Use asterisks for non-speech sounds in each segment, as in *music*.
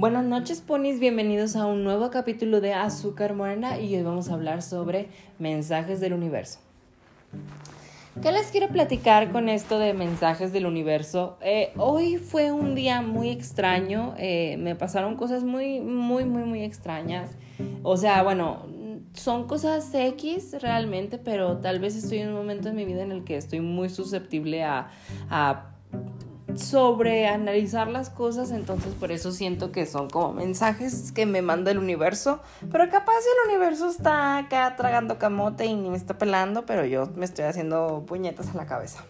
Buenas noches, ponis. Bienvenidos a un nuevo capítulo de Azúcar Morena y hoy vamos a hablar sobre mensajes del universo. ¿Qué les quiero platicar con esto de mensajes del universo? Eh, hoy fue un día muy extraño, eh, me pasaron cosas muy, muy, muy, muy extrañas. O sea, bueno, son cosas X realmente, pero tal vez estoy en un momento en mi vida en el que estoy muy susceptible a, a sobre analizar las cosas, entonces por eso siento que son como mensajes que me manda el universo, pero capaz el universo está acá tragando camote y ni me está pelando, pero yo me estoy haciendo puñetas en la cabeza.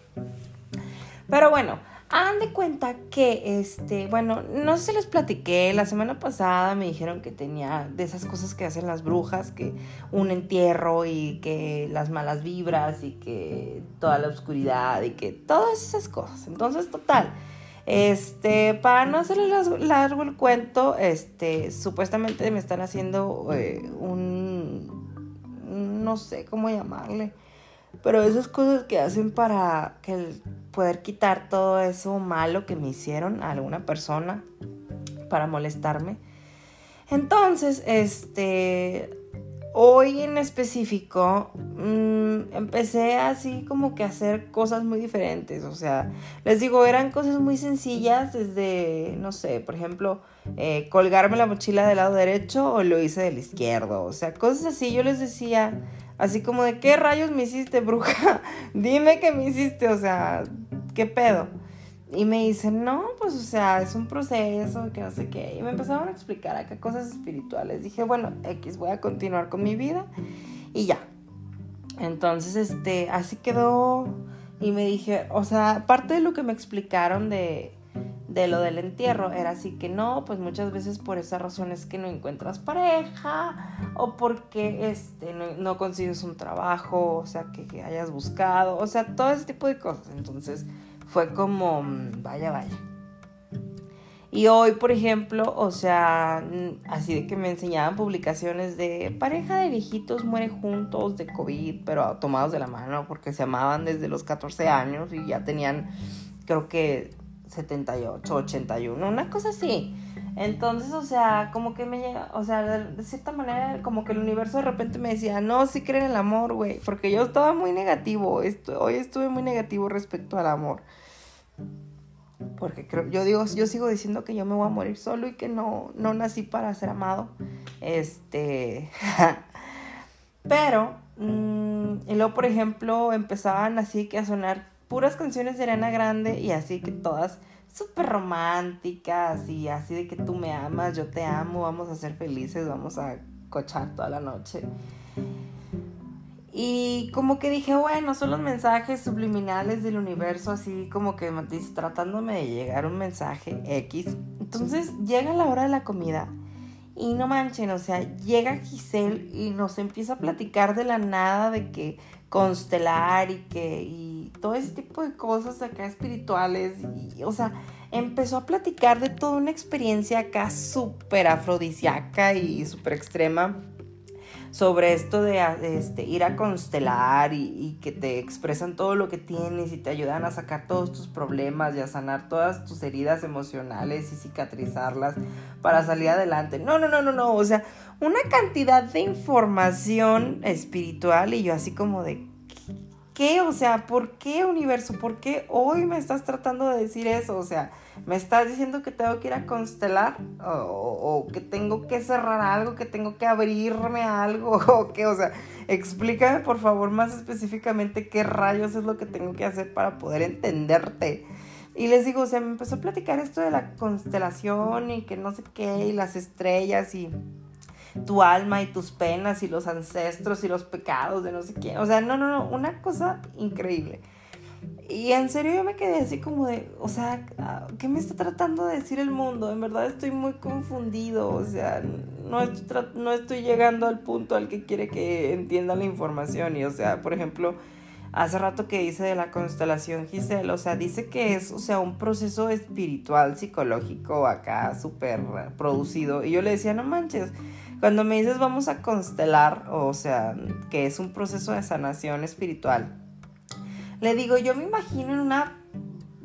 Pero bueno, hagan de cuenta que, este, bueno, no sé si les platiqué, la semana pasada me dijeron que tenía de esas cosas que hacen las brujas, que un entierro y que las malas vibras y que toda la oscuridad y que todas esas cosas. Entonces, total. Este, para no hacerle largo el cuento, este, supuestamente me están haciendo eh, un, no sé cómo llamarle, pero esas cosas que hacen para poder quitar todo eso malo que me hicieron a alguna persona para molestarme. Entonces, este, hoy en específico mm, empecé así como que a hacer cosas muy diferentes. O sea, les digo, eran cosas muy sencillas desde, no sé, por ejemplo, eh, colgarme la mochila del lado derecho o lo hice del izquierdo. O sea, cosas así. Yo les decía, Así como de, ¿qué rayos me hiciste, bruja? *laughs* Dime qué me hiciste, o sea, ¿qué pedo? Y me dicen, no, pues, o sea, es un proceso, que no sé qué. Y me empezaron a explicar acá cosas espirituales. Dije, bueno, X, voy a continuar con mi vida y ya. Entonces, este, así quedó. Y me dije, o sea, aparte de lo que me explicaron de, de lo del entierro. Era así que no, pues muchas veces por esa razón es que no encuentras pareja o porque este, no, consigues un trabajo, o sea, que, que, hayas buscado, o sea, todo ese tipo de cosas. Entonces fue como, mm, vaya, vaya. Y hoy, por ejemplo, o sea, mm, así de que me enseñaban publicaciones de pareja de viejitos muere juntos de COVID, pero tomados de la mano porque se amaban desde los 14 años y ya tenían, creo que 78, 81, una cosa así. Entonces, o sea, como que me llega, o sea, de, cierta manera, como que el universo de repente me decía, no, sí creen en el amor, güey, porque yo estaba muy negativo, hoy estuve muy negativo respecto al amor. Porque creo, yo digo, yo sigo diciendo que yo me voy a morir solo y que no, no nací para ser amado. Este. *laughs* Pero, mm, y luego, por ejemplo, empezaban así que a sonar puras canciones de Arena Grande y así que todas súper románticas y así de que tú me amas, yo te amo, vamos a ser felices, vamos a cochar toda la noche. Y como que dije, bueno, son los mensajes subliminales del universo, así como que tratándome de llegar un mensaje X. Entonces llega la hora de la comida y no manchen, o sea, llega Giselle y nos empieza a platicar de la nada de que constelar y que y todo ese tipo de cosas acá espirituales. Y o sea empezó a platicar de toda una experiencia acá súper afrodisíaca y súper extrema sobre esto de este, ir a constelar y, que te expresan todo lo que tienes y te ayudan a sacar todos tus problemas y a sanar todas tus heridas emocionales y cicatrizarlas para salir adelante. No, no, no, no, no. O sea, una cantidad de información espiritual y yo así como de qué? O sea, ¿por qué universo? ¿Por qué hoy me estás tratando de decir eso? O sea, ¿me estás diciendo que tengo que ir a constelar? ¿O, que tengo que cerrar algo? ¿Que tengo que abrirme algo? *laughs* ¿O qué? O sea, explícame por favor más específicamente qué rayos es lo que tengo que hacer para poder entenderte. Y les digo, o sea, me empezó a platicar esto de la constelación y que no sé qué, y las estrellas y tu alma y tus penas y los ancestros y los pecados de no sé quién. O sea, no, no, no, una cosa increíble. Y en serio yo me quedé así como de, o sea, ¿qué me está tratando de decir el mundo? En verdad estoy muy confundido, o sea, no estoy, no estoy llegando al punto al que quiere que entienda la información. Y, o sea, por ejemplo, hace rato que dice de la constelación Giselle, o sea, dice que es, o sea, un proceso espiritual, psicológico acá, súper producido. Y yo le decía, no manches, cuando me dices vamos a constelar, o sea, que es un proceso de sanación espiritual, le digo, yo me imagino en una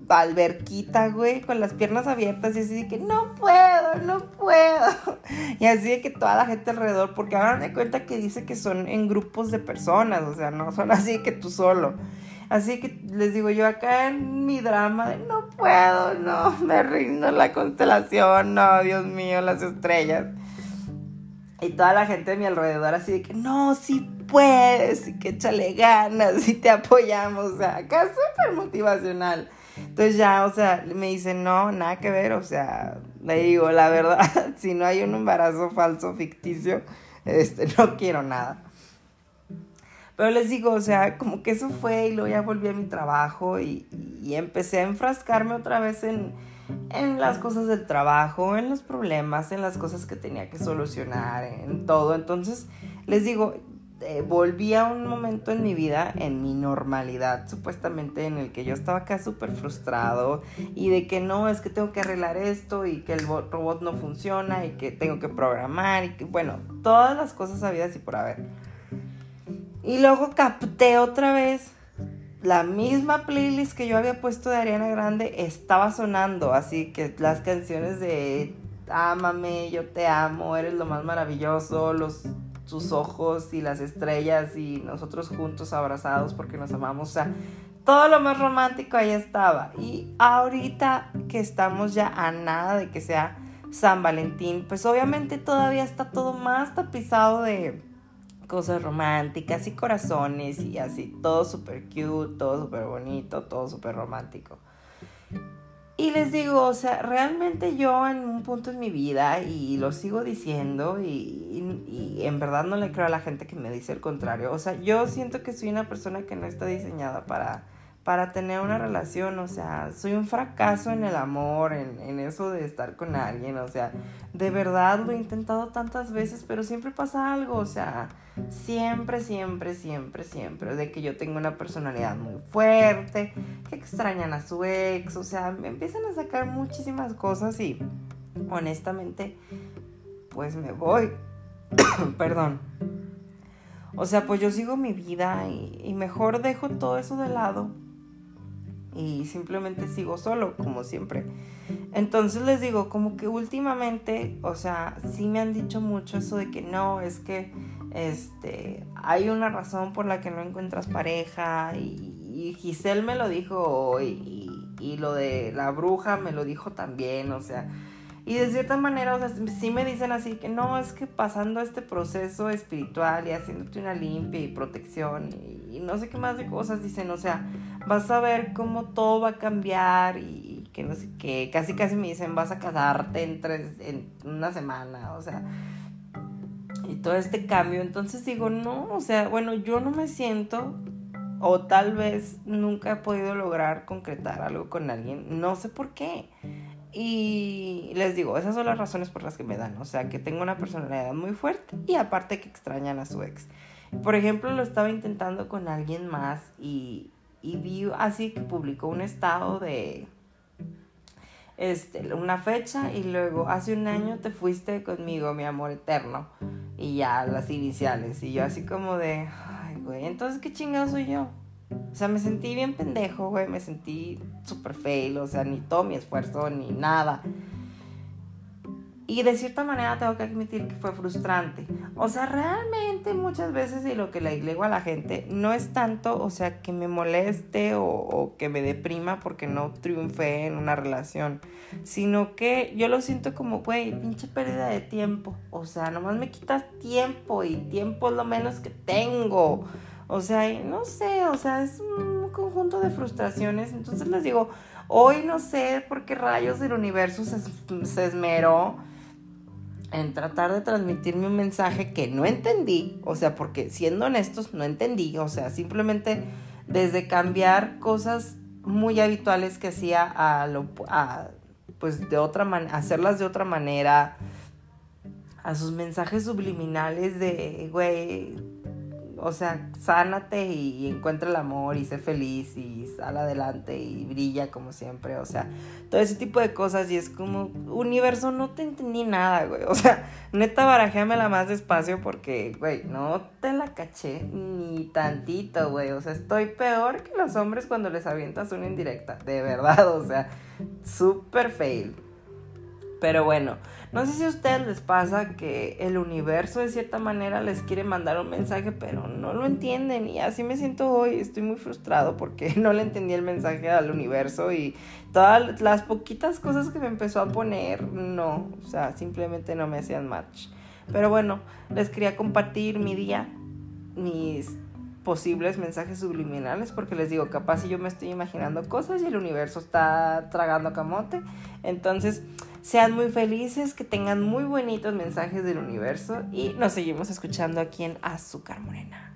alberquita, güey, con las piernas abiertas y así de que no puedo, no puedo. *laughs* Y así de que toda la gente alrededor, porque hagan de cuenta que dice que son en grupos de personas, o sea, no son así que tú solo. Así que les digo yo acá en mi drama de no puedo, no, me rindo la constelación, no, Dios mío, las estrellas. Y toda la gente de mi alrededor así de que no, sí puedes, y que échale ganas, y te apoyamos, o sea, acá súper motivacional. Entonces ya, o sea, me dicen, no, nada que ver, o sea, le digo, la verdad, *laughs* si no hay un embarazo falso, ficticio, este, no quiero nada. Pero les digo, o sea, como que eso fue y luego ya volví a mi trabajo y, y empecé a enfrascarme otra vez en, en las cosas del trabajo, en los problemas, en las cosas que tenía que solucionar, en todo. Entonces, les digo, eh, volví a un momento en mi vida, en mi normalidad, supuestamente, en el que yo estaba acá súper frustrado y de que no, es que tengo que arreglar esto y que el robot no funciona y que tengo que programar y que, bueno, todas las cosas habidas y por haber. Y luego capté otra vez la misma playlist que yo había puesto de Ariana Grande estaba sonando, así que las canciones de Ámame, yo te amo, eres lo más maravilloso, los sus ojos y las estrellas y nosotros juntos abrazados porque nos amamos. O sea, todo lo más romántico ahí estaba. Y ahorita que estamos ya a nada de que sea San Valentín, pues obviamente todavía está todo más tapizado de cosas románticas y corazones y así, todo súper cute, todo súper bonito, todo súper romántico. Y les digo, o sea, realmente yo en un punto en mi vida, y lo sigo diciendo, y, y, en verdad no le creo a la gente que me dice el contrario, o sea, yo siento que soy una persona que no está diseñada para, para tener una relación, o sea, soy un fracaso en el amor, en, en eso de estar con alguien, o sea, de verdad lo he intentado tantas veces, pero siempre pasa algo, o sea, siempre, siempre, siempre, siempre, de que yo tengo una personalidad muy fuerte, que extrañan a su ex, o sea, me empiezan a sacar muchísimas cosas y honestamente, pues me voy, *coughs* perdón. O sea, pues yo sigo mi vida y, y mejor dejo todo eso de lado y simplemente sigo solo, como siempre. Entonces les digo, como que últimamente, o sea, sí me han dicho mucho eso de que no, es que este, hay una razón por la que no encuentras pareja y, Giselle me lo dijo hoy y, lo de la bruja me lo dijo también, o sea, y de cierta manera, o sea, sí me dicen así que no, es que pasando este proceso espiritual y haciéndote una limpia y protección y, y no sé qué más de cosas, dicen, o sea, vas a ver cómo todo va a cambiar y que no sé qué, casi casi me dicen, vas a casarte en, tres, en una semana, o sea, y todo este cambio. Entonces digo, no, o sea, bueno, yo no me siento o tal vez nunca he podido lograr concretar algo con alguien, no sé por qué. Y les digo, esas son las razones por las que me dan, o sea, que tengo una personalidad muy fuerte y aparte que extrañan a su ex. Por ejemplo, lo estaba intentando con alguien más y, y vi así que publicó un estado de este, una fecha y luego hace un año te fuiste conmigo, mi amor eterno. Y ya las iniciales. Y yo así como de, ay, güey, entonces qué chingado soy yo. O sea, me sentí bien pendejo, güey, me sentí súper fail, o sea, ni todo mi esfuerzo, ni nada. Y de cierta manera tengo que admitir que fue frustrante. O sea, realmente muchas veces y lo que le digo a la gente no es tanto, o sea, que me moleste o, que me deprima porque no triunfé en una relación, sino que yo lo siento como, güey, pinche pérdida de tiempo. O sea, nomás me quitas tiempo y tiempo es lo menos que tengo. O sea, no sé, o sea, es un conjunto de frustraciones. Entonces les digo, hoy no sé por qué rayos del universo se esmeró en tratar de transmitirme un mensaje que no entendí, o sea, porque siendo honestos, no entendí, o sea, simplemente desde cambiar cosas muy habituales que hacía a lo, a, pues de otra manera, hacerlas de otra manera, a sus mensajes subliminales de, güey, o sea, sánate y, encuentra el amor y sé feliz y sal adelante y brilla como siempre, o sea, todo ese tipo de cosas y es como, universo, no te entendí nada, güey, o sea, neta barajéamela más despacio porque, güey, no te la caché ni tantito, güey, o sea, estoy peor que los hombres cuando les avientas una indirecta, de verdad, o sea, súper fail. Pero bueno, no sé si a ustedes les pasa que el universo de cierta manera les quiere mandar un mensaje, pero no lo entienden. Y así me siento hoy. Estoy muy frustrado porque *laughs* no le entendí el mensaje al universo y todas las poquitas cosas que me empezó a poner, no. O sea, simplemente no me hacían match. Pero bueno, les quería compartir mi día, mis posibles mensajes subliminales porque les digo, capaz si yo me estoy imaginando cosas y el universo está tragando camote. Entonces, sean muy felices, que tengan muy bonitos mensajes del universo y nos seguimos escuchando aquí en Azúcar Morena.